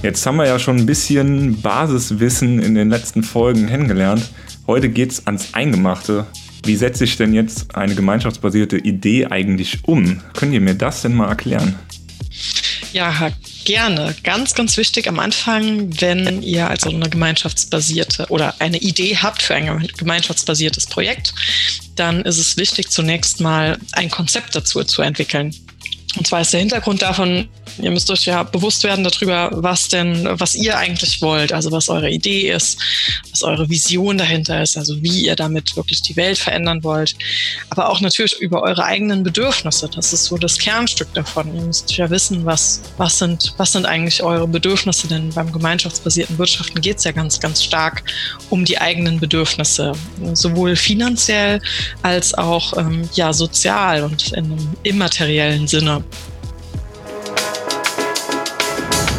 Jetzt haben wir ja schon ein bisschen Basiswissen in den letzten Folgen kennengelernt. Heute geht's ans Eingemachte. Wie setze ich denn jetzt eine gemeinschaftsbasierte Idee eigentlich um? Könnt ihr mir das denn mal erklären? Ja, gerne. Ganz, ganz wichtig am Anfang, wenn ihr also eine gemeinschaftsbasierte oder eine Idee habt für ein gemeinschaftsbasiertes Projekt, dann ist es wichtig, zunächst mal ein Konzept dazu zu entwickeln. Und zwar ist der Hintergrund davon, ihr müsst euch ja bewusst werden darüber, was denn, was ihr eigentlich wollt, also was eure Idee ist, was eure Vision dahinter ist, also wie ihr damit wirklich die Welt verändern wollt, aber auch natürlich über eure eigenen Bedürfnisse. Das ist so das Kernstück davon. Ihr müsst ja wissen, was, was sind, was sind eigentlich eure Bedürfnisse, denn beim gemeinschaftsbasierten Wirtschaften geht es ja ganz, ganz stark um die eigenen Bedürfnisse, sowohl finanziell als auch ähm, ja, sozial und in einem immateriellen Sinne.